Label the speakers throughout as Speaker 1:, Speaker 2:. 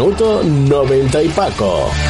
Speaker 1: minuto 90 y Paco.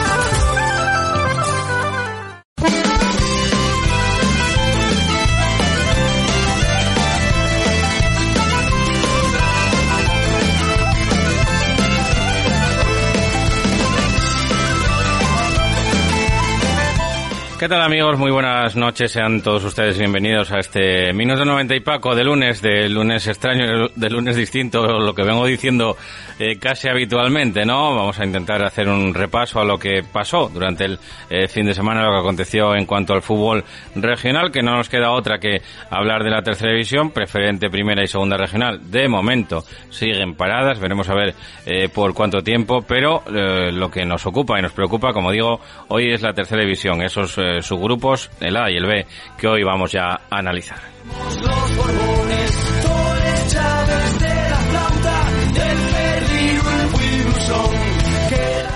Speaker 2: ¿Qué tal amigos? Muy buenas noches, sean todos ustedes bienvenidos a este Minuto 90 y Paco de lunes, de lunes extraño, de lunes distinto, lo que vengo diciendo eh, casi habitualmente, ¿no? Vamos a intentar hacer un repaso a lo que pasó durante el eh, fin de semana, lo que aconteció en cuanto al fútbol regional, que no nos queda otra que hablar de la tercera división, preferente primera y segunda regional. De momento siguen paradas, veremos a ver eh, por cuánto tiempo, pero lo que nos ocupa y nos preocupa, como digo, hoy es la tercera división, esos subgrupos, el A y el B, que hoy vamos ya a analizar.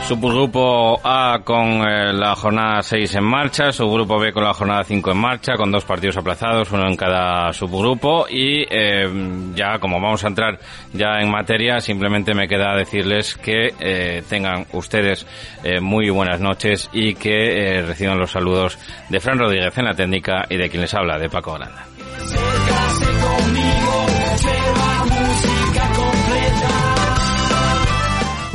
Speaker 2: Subgrupo A con eh, la jornada 6 en marcha, subgrupo B con la jornada 5 en marcha, con dos partidos aplazados, uno en cada subgrupo y eh, ya como vamos a entrar ya en materia, simplemente me queda decirles que eh, tengan ustedes muy buenas noches y que reciban los saludos de Fran Rodríguez en la técnica y de quien les habla, de Paco Holanda.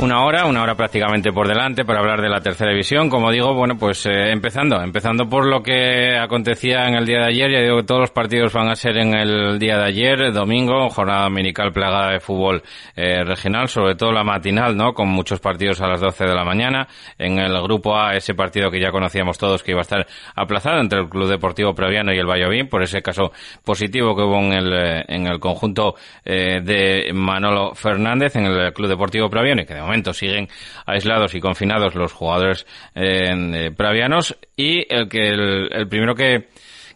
Speaker 2: Una hora, una hora prácticamente por delante para hablar de la tercera división. Como digo, bueno, pues eh, empezando, empezando por lo que acontecía en el día de ayer. Ya digo que todos los partidos van a ser en el día de ayer, domingo, jornada dominical plagada de fútbol eh, regional, sobre todo la matinal, ¿no? Con muchos partidos a las 12 de la mañana. En el grupo A, ese partido que ya conocíamos todos que iba a estar aplazado entre el Club Deportivo Previano y el Valladolid, por ese caso positivo que hubo en el, eh, en el conjunto de Manolo Fernández, en el Club Deportivo Previano, y que siguen aislados y confinados los jugadores eh, pravianos. Y el que el primero que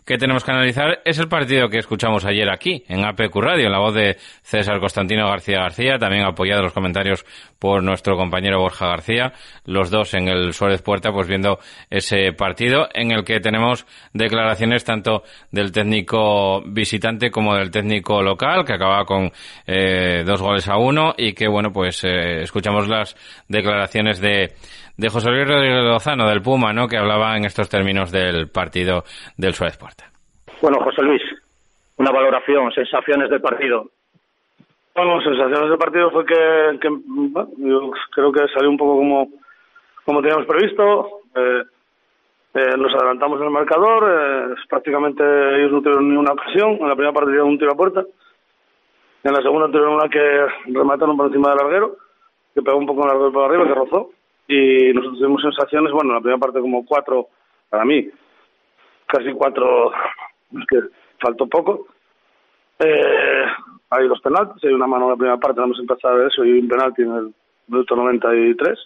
Speaker 2: que tenemos que analizar es el partido que escuchamos ayer aquí, en APQ Radio, en la voz de César Constantino García García, también apoyado en los comentarios por nuestro compañero Borja García, los dos en el Suárez Puerta, pues viendo ese partido en el que tenemos declaraciones tanto del técnico visitante como del técnico local, que acaba con eh, dos goles a uno y que, bueno, pues eh, escuchamos las declaraciones de de José Luis Rodríguez Lozano, del Puma, ¿no? que hablaba en estos términos del partido del Suárez Puerta.
Speaker 3: Bueno, José Luis, una valoración, sensaciones del partido.
Speaker 4: Bueno, sensaciones del partido fue que, yo creo que salió un poco como, como teníamos previsto. Eh, eh, nos adelantamos en el marcador, eh, prácticamente ellos no tuvieron ni una ocasión. En la primera parte dieron un tiro a puerta. En la segunda tuvieron una que remataron por encima del larguero, que pegó un poco en el larguero por arriba, que rozó y nosotros tuvimos sensaciones, bueno, en la primera parte como cuatro, para mí, casi cuatro, es que faltó poco. Eh, hay dos penaltis, hay una mano en la primera parte, vamos a empezar de eso, y un penalti en el minuto 93.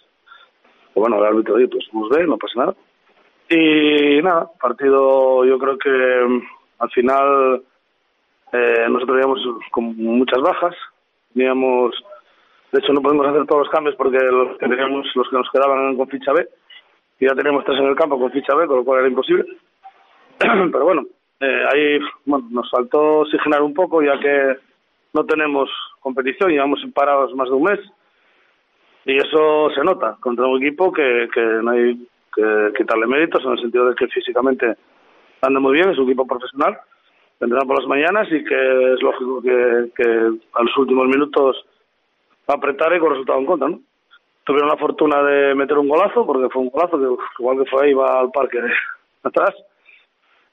Speaker 4: O bueno, el árbitro ahí, pues nos ve, no pasa nada. Y nada, partido yo creo que mm, al final eh, nosotros íbamos con muchas bajas, teníamos De hecho, no podemos hacer todos los cambios porque los que teníamos, los que nos quedaban con ficha B, y ya teníamos tres en el campo con ficha B, con lo cual era imposible. Pero bueno, eh, ahí bueno, nos faltó oxigenar un poco ya que no tenemos competición, llevamos parados más de un mes y eso se nota contra un equipo que, que no hay que quitarle méritos en el sentido de que físicamente anda muy bien, es un equipo profesional, vendrán por las mañanas y que es lógico que, que a los últimos minutos apretar y con resultado en contra, ¿no? Tuvieron la fortuna de meter un golazo, porque fue un golazo que igual que fue ahí, va al parque atrás.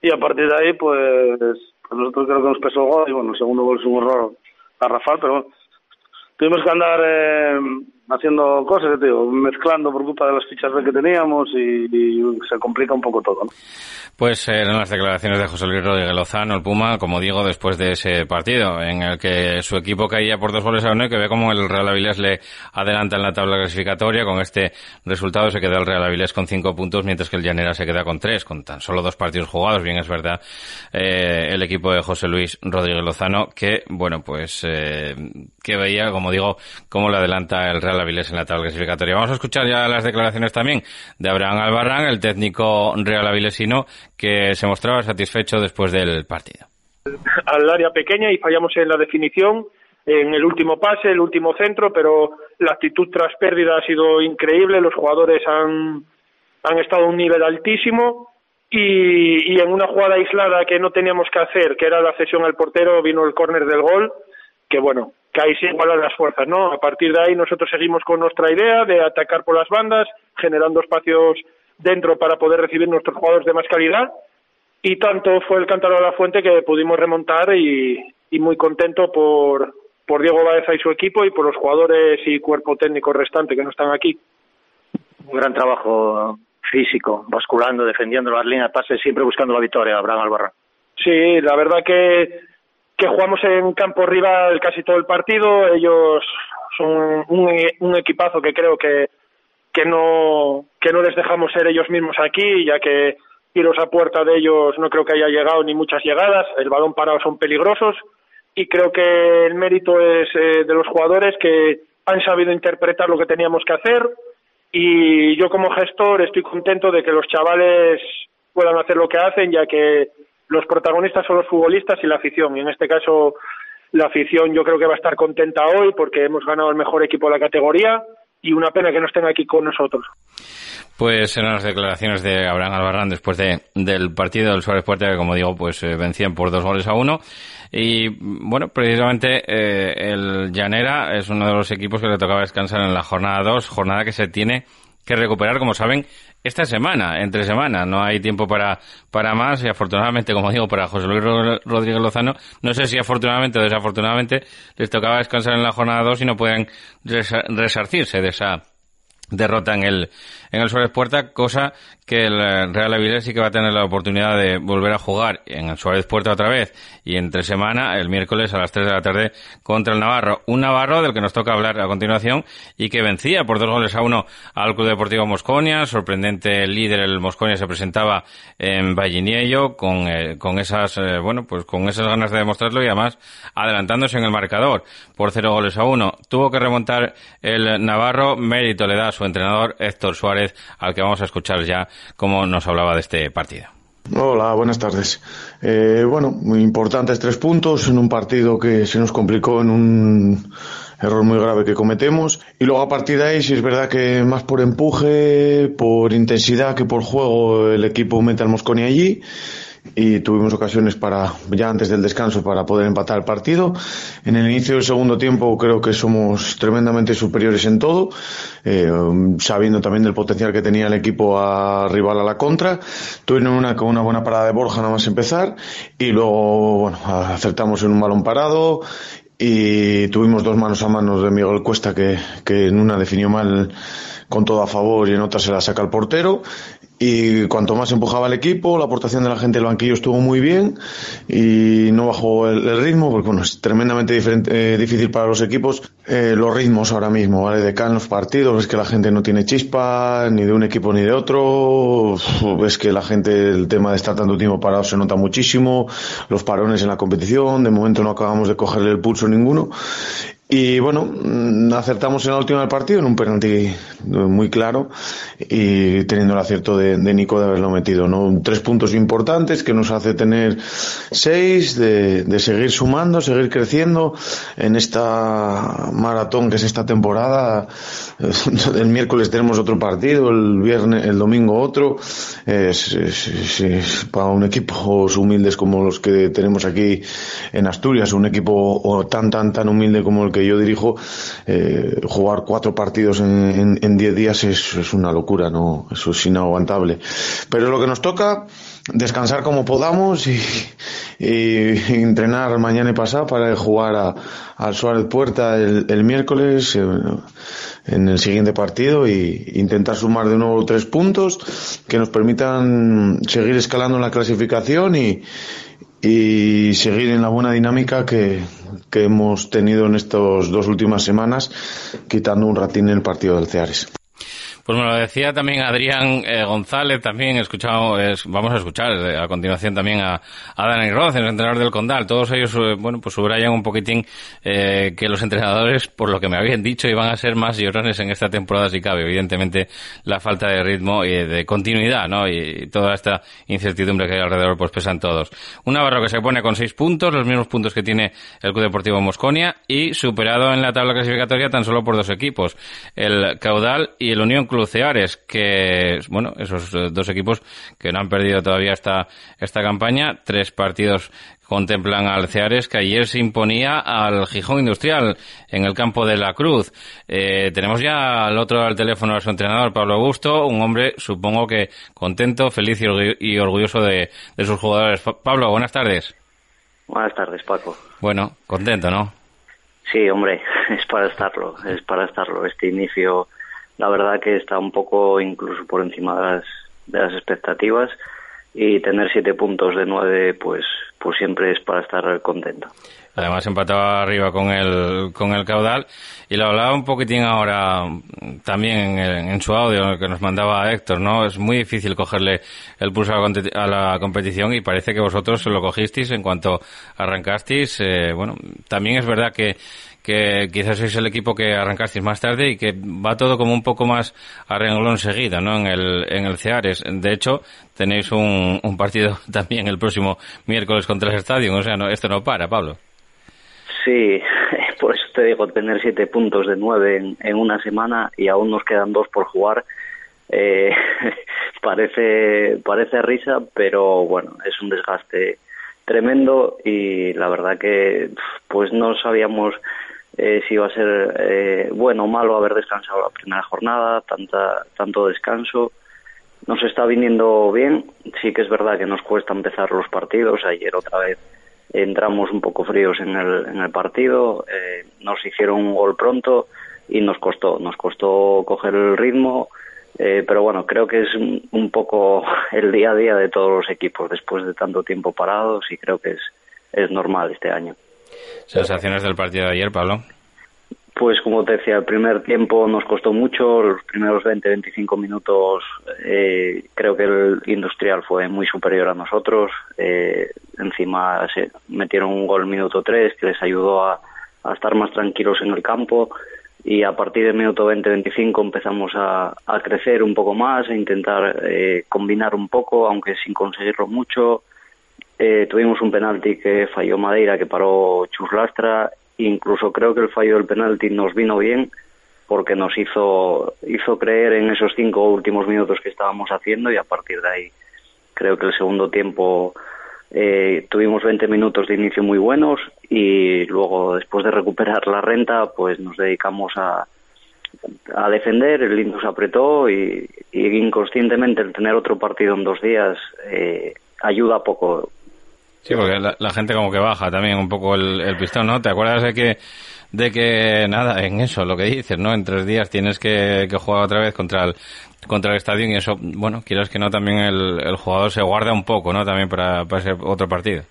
Speaker 4: Y a partir de ahí, pues, pues nosotros creo que nos pesó el gol y bueno, el segundo gol es un error a Rafael, pero bueno, tuvimos que andar eh, haciendo cosas, digo, mezclando por culpa de las fichas que teníamos y, se complica un poco todo. ¿no?
Speaker 2: Pues eran las declaraciones de José Luis Rodríguez Lozano, el Puma, como digo, después de ese partido en el que su equipo caía por dos goles a uno y que ve como el Real Avilés le adelanta en la tabla clasificatoria. Con este resultado se queda el Real Avilés con cinco puntos, mientras que el Llanera se queda con tres, con tan solo dos partidos jugados. Bien, es verdad, eh, el equipo de José Luis Rodríguez Lozano, que, bueno, pues, eh, que veía, como digo, cómo le adelanta el Real Avilés en la tabla clasificatoria. Vamos a escuchar ya las declaraciones también de Abraham Albarrán, el técnico real avilesino, que se mostraba satisfecho después del partido.
Speaker 5: Al área pequeña y fallamos en la definición, en el último pase, el último centro, pero la actitud tras pérdida ha sido increíble, los jugadores han, han estado a un nivel altísimo y, y en una jugada aislada que no teníamos que hacer, que era la cesión al portero, vino el córner del gol, que bueno, que ahí se igualan las fuerzas, ¿no? A partir de ahí nosotros seguimos con nuestra idea de atacar por las bandas, generando espacios dentro para poder recibir nuestros jugadores de más calidad y tanto fue el cántaro de la fuente que pudimos remontar y, muy contento por, por Diego Baeza y su equipo y por los jugadores y cuerpo técnico restante que no están aquí.
Speaker 3: Un gran trabajo físico, basculando, defendiendo las líneas de pase, siempre buscando la victoria, Abraham Albarra.
Speaker 5: Sí, la verdad que que jugamos en campo rival casi todo el partido. Ellos son un, equipazo que creo que, que, no, que no les dejamos ser ellos mismos aquí, ya que tiros a puerta de ellos no creo que haya llegado ni muchas llegadas. El balón parado son peligrosos y creo que el mérito es eh, de los jugadores que han sabido interpretar lo que teníamos que hacer y yo como gestor estoy contento de que los chavales puedan hacer lo que hacen ya que los protagonistas son los futbolistas y la afición. Y en este caso, la afición yo creo que va a estar contenta hoy porque hemos ganado el mejor equipo de la categoría y una pena que no estén aquí con nosotros.
Speaker 2: Pues eran las declaraciones de Abraham Albarrán después de, del partido del Suárez Puerta, que como digo, pues eh, vencían por dos goles a uno. Y bueno, precisamente eh, el Llanera es uno de los equipos que le tocaba descansar en la jornada 2, jornada que se tiene que recuperar, como saben, esta semana, entre semana. No hay tiempo para, para más y afortunadamente, como digo, para José Luis Rodríguez Lozano, no sé si afortunadamente o desafortunadamente les tocaba descansar en la jornada 2 y no pueden resarcirse de esa derrota en el, en el Suárez Puerta, cosa que el eh, Real Avilés sí que va a tener la oportunidad de volver a jugar en el Suárez Puerta otra vez y entre semana, el miércoles a las 3 de la tarde contra el Navarro. Un Navarro del que nos toca hablar a continuación y que vencía por dos goles a uno al Club Deportivo Mosconia. Sorprendente líder, el Mosconia se presentaba en Valliniello con, eh, con esas, eh, bueno, pues con esas ganas de demostrarlo y además adelantándose en el marcador por cero goles a uno. Tuvo que remontar el Navarro, mérito le da a su entrenador Héctor Suárez, al que vamos a escuchar ya cómo nos hablaba de este partido.
Speaker 6: Hola, buenas tardes. Eh, bueno, muy importantes tres puntos en un partido que se nos complicó en un error muy grave que cometemos. Y luego a partir de ahí, si es verdad que más por empuje, por intensidad que por juego, el equipo mete al Mosconi allí y tuvimos ocasiones para, ya antes del descanso, para poder empatar el partido. En el inicio del segundo tiempo creo que somos tremendamente superiores en todo, eh, sabiendo también del potencial que tenía el equipo a rival a la contra. Tuvieron una, con una buena parada de Borja nada más empezar y luego, bueno, acertamos en un balón parado y tuvimos dos manos a manos de Miguel Cuesta que, que en una definió mal con todo a favor y en otra se la saca el portero y cuanto más empujaba el equipo, la aportación de la gente del banquillo estuvo muy bien y no bajó el, ritmo, porque bueno, es tremendamente diferente, eh, difícil para los equipos eh, los ritmos ahora mismo, ¿vale? De cada los partidos, es que la gente no tiene chispa, ni de un equipo ni de otro, es que la gente, el tema de estar tanto tiempo parado se nota muchísimo, los parones en la competición, de momento no acabamos de cogerle el pulso ninguno Y bueno, mm, acertamos en la última del partido en un penalti muy claro y teniendo el acierto de, Nico de haberlo metido. ¿no? Tres puntos importantes que nos hace tener seis, de, de seguir sumando, seguir creciendo en esta maratón que es esta temporada. El miércoles tenemos otro partido, el viernes, el domingo otro. Es, es, para un equipo humildes como los que tenemos aquí en Asturias, un equipo tan, tan, tan humilde como el que yo dirijo, eh, jugar cuatro partidos en, en, diez días es, una locura, ¿no? Eso es inaguantable. Pero lo que nos toca, descansar como podamos y, entrenar mañana y pasado para jugar a, al Suárez Puerta el, miércoles eh, en el siguiente partido y intentar sumar de nuevo tres puntos que nos permitan seguir escalando en la clasificación y, y seguir en la buena dinámica que, que hemos tenido en estas dos últimas semanas, quitando un ratín el partido del Ceares.
Speaker 2: Pues me lo decía también Adrián eh, González, también escuchado, es, vamos a escuchar eh, a continuación también a, a Dani Roth, el entrenador del Condal. Todos ellos, eh, bueno, pues subrayan un poquitín eh, que los entrenadores, por lo que me habían dicho, iban a ser más llorones en esta temporada si cabe. Evidentemente, la falta de ritmo y de continuidad, ¿no? Y toda esta incertidumbre que hay alrededor, pues pesan todos. Un Navarro que se pone con seis puntos, los mismos puntos que tiene el Club Deportivo Mosconia y superado en la tabla clasificatoria tan solo por dos equipos, el Caudal y el Unión Club Luceares, que, bueno, esos eh, dos equipos que no han perdido todavía esta, esta campaña, tres partidos contemplan al Ceares que ayer se imponía al Gijón Industrial en el campo de la Cruz. Eh, tenemos ya al otro al teléfono a su entrenador, Pablo Augusto, un hombre supongo que contento, feliz y orgulloso de, de sus jugadores. Pablo, buenas tardes.
Speaker 7: Buenas tardes, Paco.
Speaker 2: Bueno, contento, ¿no?
Speaker 7: Sí, hombre, es para estarlo, es para estarlo. Este inicio la verdad que está un poco incluso por encima de las, expectativas y tener siete puntos de nueve pues pues siempre es para estar contento.
Speaker 2: Además empataba arriba con el con el caudal y lo hablaba un poquitín ahora también en, su audio que nos mandaba Héctor, ¿no? Es muy difícil cogerle el pulso a la, competición y parece que vosotros lo cogisteis en cuanto arrancasteis. Eh, bueno, también es verdad que que quizás sois el equipo que arrancasteis más tarde y que va todo como un poco más a renglón seguido, ¿no? En el, en el Ceares. De hecho, tenéis un, partido también el próximo miércoles contra el Estadio, o sea, no, esto no para, Pablo.
Speaker 7: Sí, por eso te digo, tener siete puntos de nueve en, en una semana y aún nos quedan dos por jugar, eh, parece, parece risa, pero bueno, es un desgaste tremendo y la verdad que pues no sabíamos eh, si iba a ser eh, bueno o malo haber descansado la primera jornada, tanta, tanto descanso. Nos está viniendo bien, sí que es verdad que nos cuesta empezar los partidos, ayer otra vez entramos un poco fríos en el, en el partido, eh, nos hicieron un gol pronto y nos costó, nos costó coger el ritmo, eh, pero bueno, creo que es un poco el día a día de todos los equipos después de tanto tiempo parados y creo que es, es normal este año.
Speaker 2: ¿Sensaciones del partido de ayer, Pablo?
Speaker 7: Pues como te decía, el primer tiempo nos costó mucho, los primeros 20-25 minutos eh, creo que el Industrial fue muy superior a nosotros, eh, encima se metieron un gol minuto 3 que les ayudó a, estar más tranquilos en el campo y a partir del minuto 20-25 empezamos a, crecer un poco más, a intentar eh, combinar un poco, aunque sin conseguirlo mucho. Tuvimos un penalti que falló Madeira, que paró Chuslastra Incluso creo que el fallo del penalti nos vino bien porque nos hizo, hizo creer en esos cinco últimos minutos que estábamos haciendo y a partir de ahí creo que el segundo tiempo eh, tuvimos 20 minutos de inicio muy buenos y luego después de recuperar la renta pues nos dedicamos a, a defender, el Indus apretó y, inconscientemente el tener otro partido en dos días eh, ayuda poco.
Speaker 2: Sí, porque la, gente como que baja también un poco el, pistón, ¿no? ¿Te acuerdas de que, de que, nada, en eso, lo que dices, ¿no? En tres días tienes que, que jugar otra vez contra el, contra el estadio y eso, bueno, quieras que no, también el, el jugador se guarda un poco, ¿no? También para, para ese otro partido.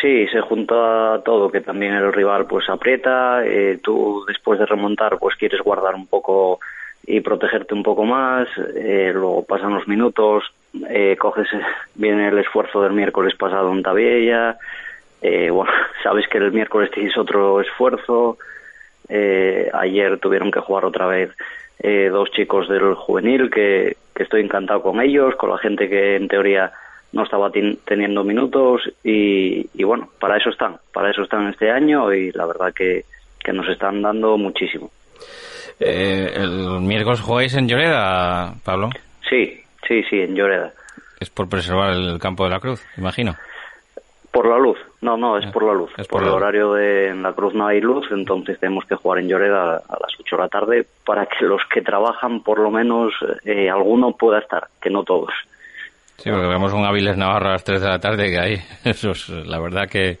Speaker 7: Sí, se junta todo, que también el rival pues aprieta, eh, tú después de remontar pues quieres guardar un poco y protegerte un poco más, eh, luego pasan los minutos, eh, coges, viene el esfuerzo del miércoles pasado en Tabiella, eh, bueno, sabes que el miércoles tienes otro esfuerzo, Eh, ayer tuvieron que jugar otra vez eh, dos chicos del juvenil que, que estoy encantado con ellos, con la gente que en teoría no estaba teniendo minutos y, y, bueno, para eso están, para eso están este año y la verdad que, que nos están dando muchísimo.
Speaker 2: Eh, ¿El miércoles jugáis en Lloreda, Pablo?
Speaker 7: Sí, sí, sí, en Lloreda.
Speaker 2: Es por preservar el campo de la cruz, imagino.
Speaker 7: Por la luz, no, no, es ah, por la luz. por, el horario de en la cruz no hay luz, entonces tenemos que jugar en Lloreda a las 8 de la tarde para que los que trabajan, por lo menos eh, alguno pueda estar, que no todos.
Speaker 2: Sí, porque vemos un Aviles Navarro a las 3 de la tarde que hay, eso es la verdad que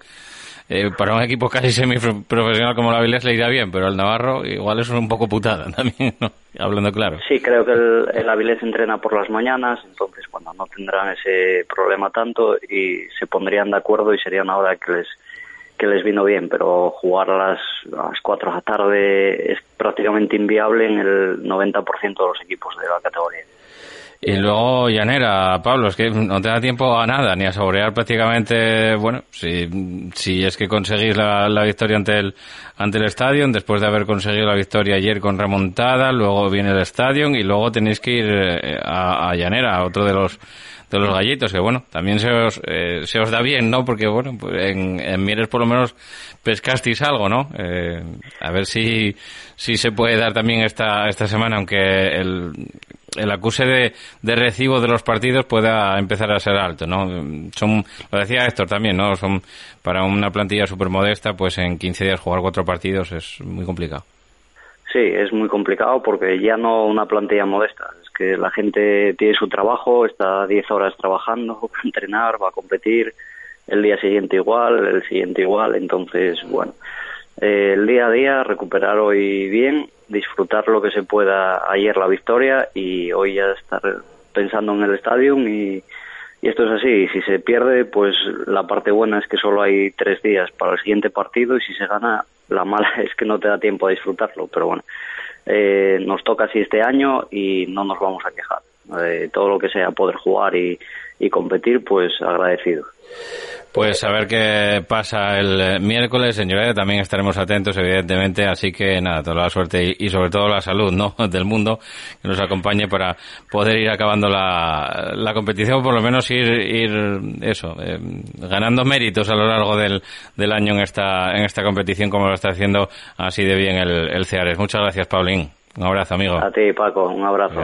Speaker 2: eh, para un equipo casi semi-profesional como la Avilés le irá bien, pero el Navarro igual es un poco putada también. Hablando claro.
Speaker 7: Sí, creo que el, el Avilés entrena por las mañanas, entonces cuando no tendrán ese problema tanto y se pondrían de acuerdo y sería una hora que les que les vino bien, pero jugar a las, a las 4 de la tarde es prácticamente inviable en el 90% de los equipos de la categoría.
Speaker 2: Y luego Llanera, Pablo, es que no te da tiempo a nada, ni a saborear prácticamente, bueno, si, si es que conseguís la, la victoria ante el, ante el estadio, después de haber conseguido la victoria ayer con remontada, luego viene el estadio y luego tenéis que ir eh, a, a Llanera, a otro de los de los gallitos, que bueno, también se os, eh, se os da bien, ¿no? Porque bueno, pues en, en Mieres por lo menos pescasteis algo, ¿no? Eh, a ver si, si se puede dar también esta, esta semana, aunque el, el acuse de, de recibo de los partidos pueda empezar a ser alto, ¿no? Son, lo decía Héctor también, ¿no? Son, para una plantilla súper modesta, pues en 15 días jugar cuatro partidos es muy complicado.
Speaker 7: Sí, es muy complicado porque ya no una plantilla modesta, es que la gente tiene su trabajo, está 10 horas trabajando, va a entrenar, va a competir, el día siguiente igual, el siguiente igual, entonces, bueno, eh, el día a día recuperar hoy bien disfrutar lo que se pueda ayer la victoria y hoy ya estar pensando en el estadio y, esto es así. Si se pierde, pues la parte buena es que solo hay tres días para el siguiente partido y si se gana, la mala es que no te da tiempo a disfrutarlo. Pero bueno, eh, nos toca así este año y no nos vamos a quejar. Eh, todo lo que sea poder jugar y, y competir, pues agradecido.
Speaker 2: Pues a ver qué pasa el eh, miércoles, señores. También estaremos atentos, evidentemente. Así que nada, toda la suerte y, sobre todo la salud, ¿no? Del mundo que nos acompañe para poder ir acabando la, la competición, por lo menos ir, ir eso, eh, ganando méritos a lo largo del, del año en esta, en esta competición, como lo está haciendo así de bien el, el Ceares. Muchas gracias, Paulín. Un abrazo, amigo.
Speaker 7: A ti, Paco. Un abrazo.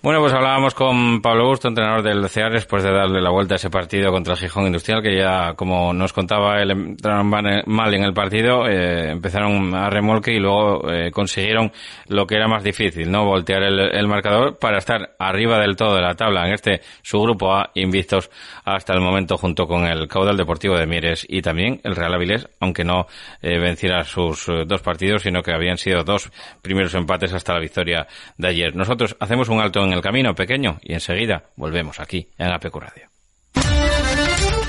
Speaker 2: Bueno, pues hablábamos con Pablo Busto, entrenador del CEAR, después de darle la vuelta a ese partido contra el Gijón Industrial, que ya, como nos contaba, él entraron mal en el partido, eh, empezaron a remolque y luego eh, consiguieron lo que era más difícil, ¿no? Voltear el, marcador para estar arriba del todo de la tabla en este su grupo A, invistos hasta el momento junto con el Caudal Deportivo de Mieres y también el Real Avilés, aunque no eh, venciera sus dos partidos, sino que habían sido dos primeros empates hasta la victoria de ayer. Nosotros hacemos un alto en el camino pequeño y enseguida volvemos aquí en APQ Radio.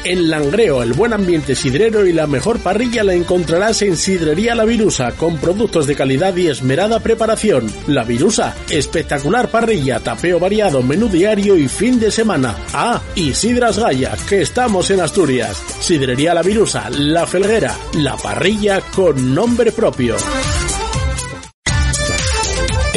Speaker 1: En Langreo, el buen ambiente sidrero y la mejor parrilla la encontrarás en Sidrería La Virusa, con productos de calidad y esmerada preparación. La Virusa, espectacular parrilla, tapeo variado, menú diario y fin de semana. Ah, y Sidras Gaya, que estamos en Asturias. Sidrería La Virusa, La Felguera, la parrilla con nombre propio.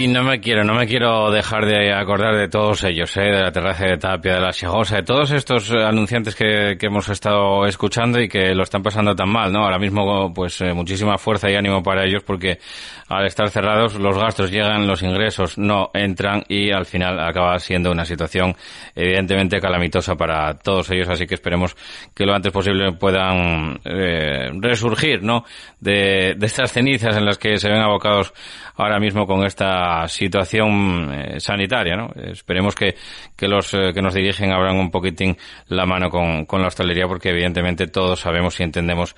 Speaker 2: Y no me quiero, no me quiero dejar de acordar de todos ellos, ¿eh? de la terraza de Tapia, de la Segosa, de todos estos anunciantes que, que, hemos estado escuchando y que lo están pasando tan mal, ¿no? Ahora mismo, pues, eh, muchísima fuerza y ánimo para ellos porque al estar cerrados los gastos llegan, los ingresos no entran y al final acaba siendo una situación evidentemente calamitosa para todos ellos, así que esperemos que lo antes posible puedan eh, resurgir, ¿no? De, de estas cenizas en las que se ven abocados ahora mismo con esta situación eh, sanitaria, ¿no? Esperemos que, que los eh, que nos dirigen abran un poquitín la mano con, con la hostelería porque evidentemente todos sabemos y entendemos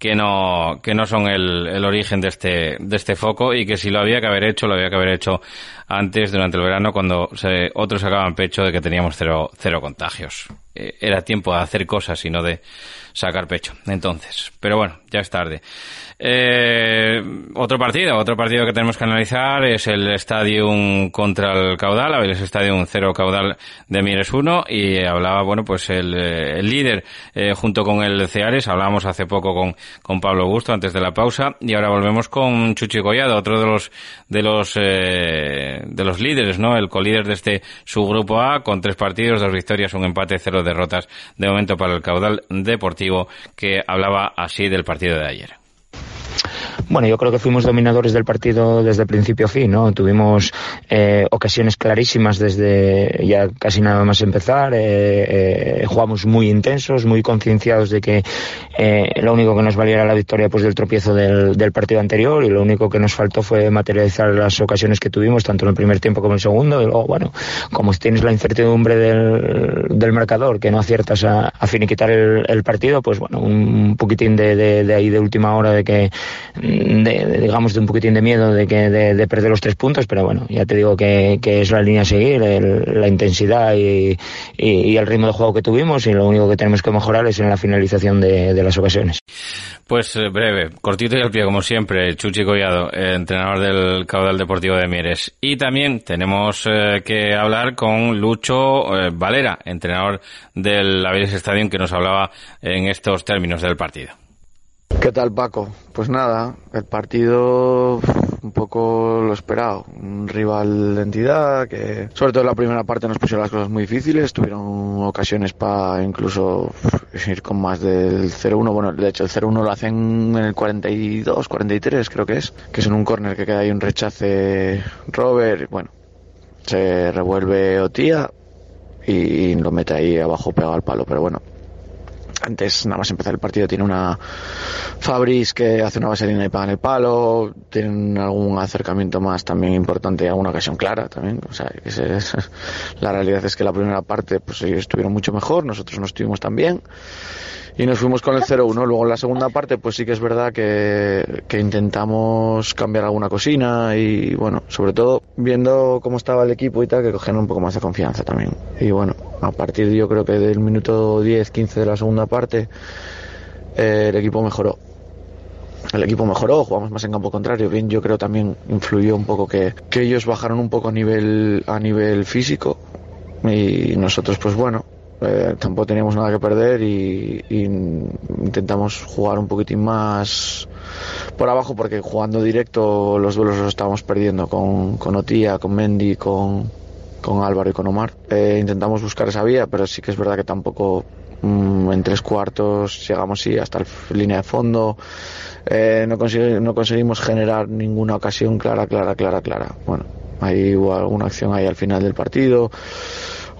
Speaker 2: que no, que no son el, el, origen de este, de este foco y que si lo había que haber hecho, lo había que haber hecho antes, durante el verano, cuando se, otros sacaban pecho de que teníamos cero, cero contagios. Eh, era tiempo de hacer cosas y no de sacar pecho. Entonces, pero bueno, ya es tarde. Eh, otro partido, otro partido que tenemos que analizar es el Stadium contra el Caudal, el Stadium 0 Caudal de Mieres 1 y hablaba, bueno, pues el, el líder eh, junto con el Ceares, hablábamos hace poco con, con Pablo Augusto antes de la pausa y ahora volvemos con Chuchi Collado, otro de los de los eh, de los líderes, ¿no? El colíder de este subgrupo A con tres partidos, dos victorias, un empate, cero derrotas de momento para el Caudal Deportivo que hablaba así del partido de ayer.
Speaker 8: Bueno, yo creo que fuimos dominadores del partido desde principio a fin, ¿no? Tuvimos eh, ocasiones clarísimas desde ya casi nada más empezar. Eh, eh, jugamos muy intensos, muy concienciados de que eh, lo único que nos valiera la victoria pues del tropiezo del, partido anterior y lo único que nos faltó fue materializar las ocasiones que tuvimos tanto en el primer tiempo como en el segundo. Y luego, bueno, como tienes la incertidumbre del, del marcador que no aciertas a, a finiquitar el, el, partido, pues bueno, un poquitín de ahí de última hora de que de, de, digamos, de un poquitín de miedo de, que, de, de, perder los tres puntos, pero bueno, ya te digo que, que es la línea a seguir, el, la intensidad y, y, el ritmo de juego que tuvimos y lo único que tenemos que mejorar es en la finalización de, de las ocasiones.
Speaker 2: Pues eh, breve, cortito y al pie, como siempre, Chuchi Collado, entrenador del Caudal Deportivo de Mieres. Y también tenemos eh, que hablar con Lucho eh, Valera, entrenador del Aviles Stadium, que nos hablaba en estos términos del partido.
Speaker 9: ¿Qué tal Paco? Pues nada, el partido un poco lo esperado. Un rival de entidad que, sobre todo en la primera parte, nos pusieron las cosas muy difíciles. Tuvieron ocasiones para incluso ir con más del 0-1. Bueno, de hecho, el 0-1 lo hacen en el 42, 43, creo que es. Que es en un córner que queda ahí un rechace Robert. Bueno, se revuelve Otía y lo mete ahí abajo pegado al palo. Pero bueno, antes nada más empezar el partido tiene una Fabris que hace una vaselina y paga en el palo tienen algún acercamiento más también importante alguna ocasión clara también o sea ese es, la realidad es que la primera parte pues ellos estuvieron mucho mejor nosotros no estuvimos tan bien y nos fuimos con el 0-1 luego en la segunda parte pues sí que es verdad que, que intentamos cambiar alguna cocina y bueno sobre todo viendo cómo estaba el equipo y tal que cogieron un poco más de confianza también. Y bueno a partir yo creo que del minuto 10-15 de la segunda parte eh, el equipo mejoró. El equipo mejoró, jugamos más en campo contrario, bien yo creo también influyó un poco que, que ellos bajaron un poco a nivel a nivel físico. Y nosotros pues bueno eh, tampoco teníamos nada que perder y, intentamos jugar un poquitín más por abajo porque jugando directo los duelos los estábamos perdiendo con, con Otía, con Mendy, con, con Álvaro y con Omar. Eh, intentamos buscar esa vía, pero sí que es verdad que tampoco mmm, en tres cuartos llegamos sí, hasta la línea de fondo. Eh, no, consegui no, conseguimos generar ninguna ocasión clara, clara, clara, clara. Bueno, hubo alguna acción ahí al final del partido,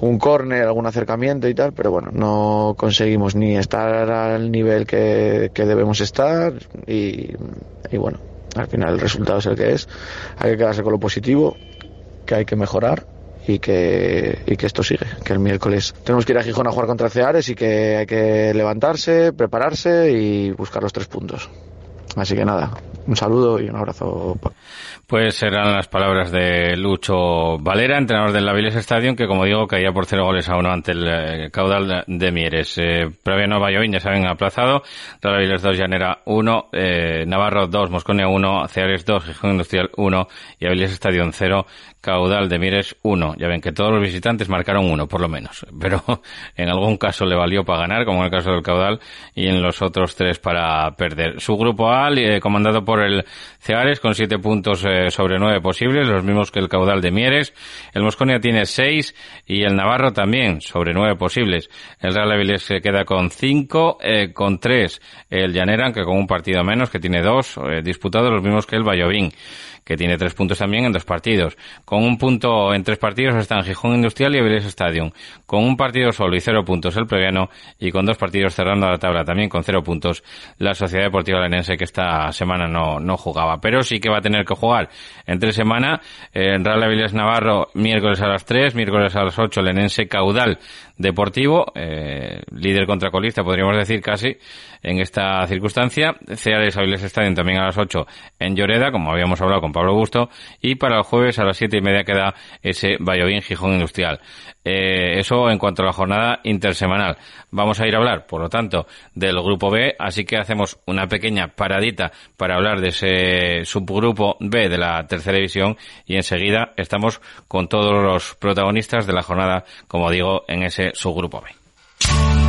Speaker 9: un córner, algún acercamiento y tal, pero bueno, no conseguimos ni estar al nivel que, que debemos estar y, y bueno, al final el resultado es el que es. Hay que quedarse con lo positivo, que hay que mejorar y que, y que esto sigue, que el miércoles tenemos que ir a Gijón a jugar contra Ceares y que hay que levantarse, prepararse y buscar los tres puntos. Así que nada, un saludo y un abrazo.
Speaker 2: Pues serán las palabras de Lucho Valera, entrenador del Aviles Stadium, que como digo caía por cero goles a uno ante el eh, caudal de Mieres. Eh, previo no Valladolid ya se habían aplazado, Real Aviles 2, Llanera 1, eh, Navarro 2, Mosconia 1, Ceares 2, Gijón Industrial 1 y Aviles Stadium 0, caudal de Mieres 1. Ya ven que todos los visitantes marcaron uno, por lo menos. Pero en algún caso le valió para ganar, como en el caso del caudal, y en los otros tres para perder. Su grupo A, eh, comandado por el Ceares, con siete puntos eh, sobre nueve posibles, los mismos que el caudal de Mieres. El Mosconia tiene seis y el Navarro también sobre nueve posibles. El Real Avilés se queda con cinco, eh, con tres el Llanera, que con un partido menos, que tiene dos eh, disputados, los mismos que el Vallovín que tiene tres puntos también en dos partidos. Con un punto en tres partidos están Gijón Industrial y Avilés Stadium. Con un partido solo y cero puntos el Previano y con dos partidos cerrando la tabla también con cero puntos la Sociedad Deportiva Lenense que esta semana no, no jugaba. Pero sí que va a tener que jugar entre semana en Real Avilés Navarro miércoles a las 3, miércoles a las 8 Lenense Caudal Deportivo, eh, líder contra colista podríamos decir casi en esta circunstancia. Ceares Avilés Stadium también a las 8 en Lloreda, como habíamos hablado con Pablo Busto, y para el jueves a las siete y media queda ese Valladolid Gijón Industrial. Eh, eso en cuanto a la jornada intersemanal. Vamos a ir a hablar, por lo tanto, del grupo B, así que hacemos una pequeña paradita para hablar de ese subgrupo B de la tercera división y enseguida estamos con todos los protagonistas de la jornada, como digo, en ese subgrupo B.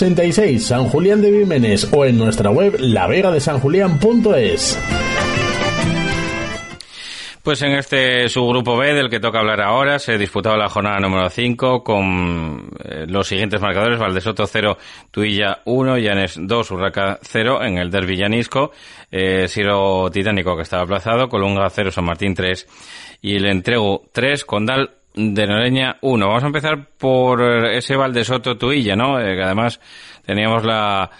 Speaker 1: 86, San Julián de Vímenes o en nuestra web lavegadesanjulián.es.
Speaker 2: Pues en este subgrupo B del que toca hablar ahora se disputaba la jornada número 5 con eh, los siguientes marcadores, Valdesoto 0, Tuilla 1, Llanes 2, Urraca 0 en el Derby Llanisco, eh, Siro Titánico que estaba aplazado, Colunga 0, San Martín 3 y el Entrego 3, Condal de Noreña 1. Vamos a empezar por ese Valdesoto Tuilla, ¿no? Eh, que además teníamos la,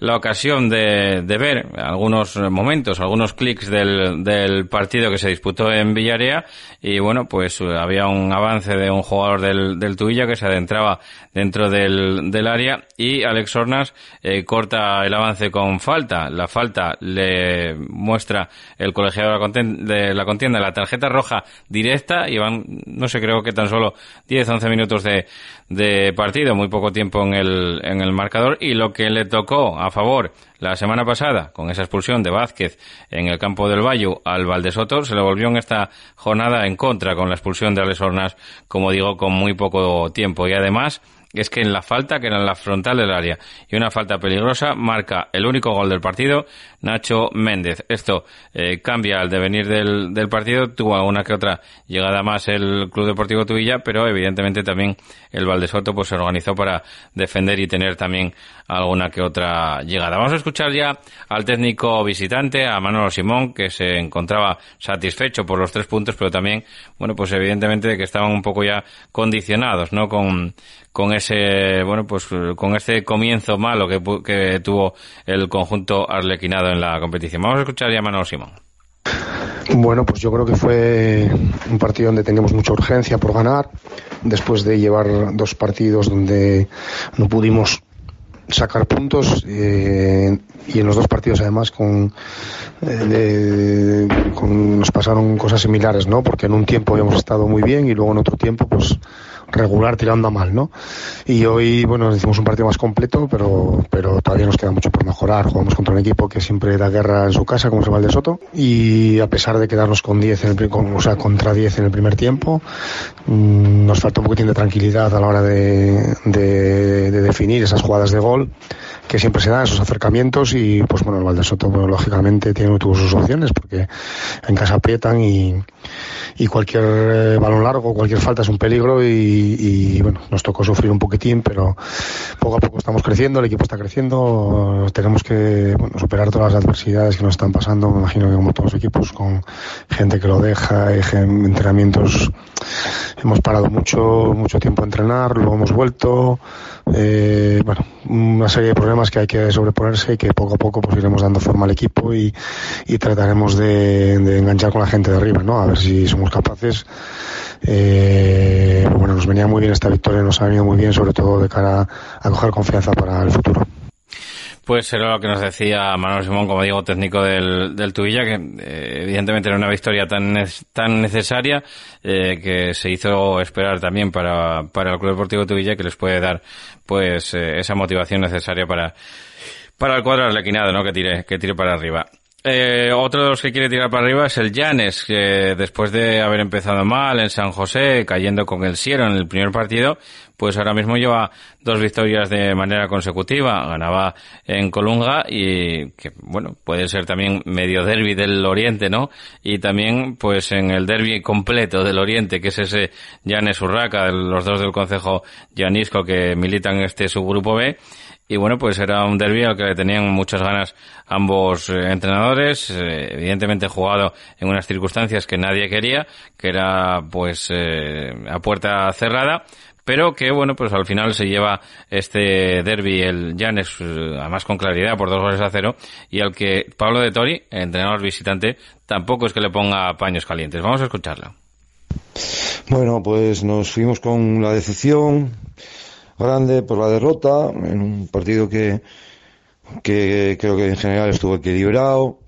Speaker 2: la ocasión de, de, ver algunos momentos, algunos clics del, del, partido que se disputó en Villarea y bueno, pues había un avance de un jugador del, del Tuilla que se adentraba dentro del, del área y Alex Hornas eh, corta el avance con falta. La falta le muestra el colegiado de la, contienda, la tarjeta roja directa y van, no sé, creo que tan solo 10-11 minutos de, de partido, muy poco tiempo en el, en el marcador y lo que le tocó a favor la semana pasada con esa expulsión de Vázquez en el campo del Bayo al Valdesoto, se le volvió en esta jornada en contra con la expulsión de Alex Hornas, como digo, con muy poco tiempo. Y además, es que en la falta, que era en la frontal del área, y una falta peligrosa, marca el único gol del partido, Nacho Méndez. Esto eh, cambia el devenir del, del partido, tuvo alguna que otra llegada más el Club Deportivo Tubilla, pero evidentemente también el Valdesoto pues se organizó para defender y tener también alguna que otra llegada. Vamos a escuchar ya al técnico visitante, a Manolo Simón, que se encontraba satisfecho por los tres puntos, pero también, bueno, pues evidentemente que estaban un poco ya condicionados, ¿no? Con, con ese, bueno, pues con este comienzo malo que, que tuvo el conjunto arlequinado en la competición. Vamos a escuchar ya a Manolo Simón.
Speaker 10: Bueno, pues yo creo que fue un partido donde teníamos mucha urgencia por ganar, después de llevar dos partidos donde no pudimos sacar puntos eh, y en los dos partidos además con, eh, con, nos pasaron cosas similares, ¿no? Porque en un tiempo habíamos estado muy bien y luego en otro tiempo pues regular tirando a mal, ¿no? Y hoy, bueno, hicimos un partido más completo, pero, pero todavía nos queda mucho por mejorar. Jugamos contra un equipo que siempre da guerra en su casa, como es el de Soto, y a pesar de quedarnos con 10 en el, con, o sea, contra 10 en el primer tiempo, mmm, nos falta un poquitín de tranquilidad a la hora de, de, de definir esas jugadas de gol que siempre se dan esos acercamientos y pues bueno el Valdesoto bueno, lógicamente tiene tuvo sus opciones porque en casa aprietan y, y cualquier eh, balón largo cualquier falta es un peligro y, y, bueno nos tocó sufrir un poquitín pero poco a poco estamos creciendo el equipo está creciendo tenemos que superar todas las adversidades que nos están pasando me imagino que como todos los equipos con gente que lo deja entrenamientos hemos parado mucho mucho tiempo a entrenar luego hemos vuelto eh, bueno una serie de problemas que hay que sobreponerse y que poco a poco pues iremos dando forma al equipo y, trataremos de, de, enganchar con la gente de arriba, ¿no? A ver si somos capaces. Eh, bueno, nos venía muy bien esta victoria, nos ha venido muy bien, sobre todo de cara a coger confianza para el futuro.
Speaker 2: Pues era lo que nos decía Manuel Simón, como digo, técnico del, del Tubilla, que eh, evidentemente era una victoria tan, tan necesaria eh, que se hizo esperar también para, para el Club Deportivo Tubilla, que les puede dar pues eh, esa motivación necesaria para, para el cuadro arlequinado, ¿no? Que tire, que tire para arriba. Eh, otro de los que quiere tirar para arriba es el Llanes, que después de haber empezado mal en San José, cayendo con el Siero en el primer partido, pues ahora mismo lleva dos victorias de manera consecutiva. Ganaba en Colunga y que, bueno, puede ser también medio derby del Oriente, ¿no? Y también, pues en el derby completo del Oriente, que es ese Llanes Urraca, los dos del Concejo Llanisco que militan en este subgrupo B y bueno, pues era un derby al que le tenían muchas ganas ambos eh, entrenadores, eh, evidentemente jugado en unas circunstancias que nadie quería, que era pues eh, a puerta cerrada, pero que bueno, pues al final se lleva este derby el Llanes, además con claridad por dos goles a cero, y al que Pablo de Tori, entrenador visitante, tampoco es que le ponga paños calientes. Vamos a escucharlo.
Speaker 11: Bueno, pues nos fuimos con la decepción, grande por la derrota, en un partido que, que creo que en general estuvo equilibrado